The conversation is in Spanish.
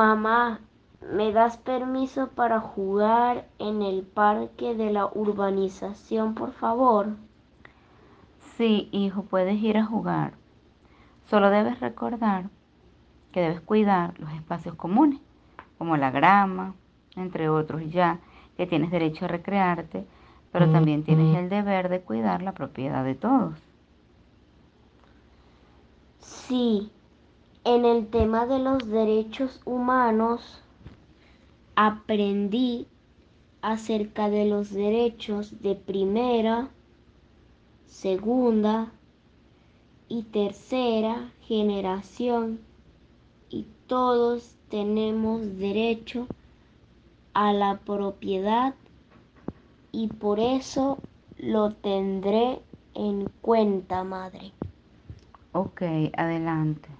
Mamá, ¿me das permiso para jugar en el parque de la urbanización, por favor? Sí, hijo, puedes ir a jugar. Solo debes recordar que debes cuidar los espacios comunes, como la grama, entre otros ya, que tienes derecho a recrearte, pero también tienes el deber de cuidar la propiedad de todos. Sí, en el tema de los derechos humanos aprendí acerca de los derechos de primera, segunda y tercera generación y todos tenemos derecho a la propiedad y por eso lo tendré en cuenta, madre. Ok, adelante.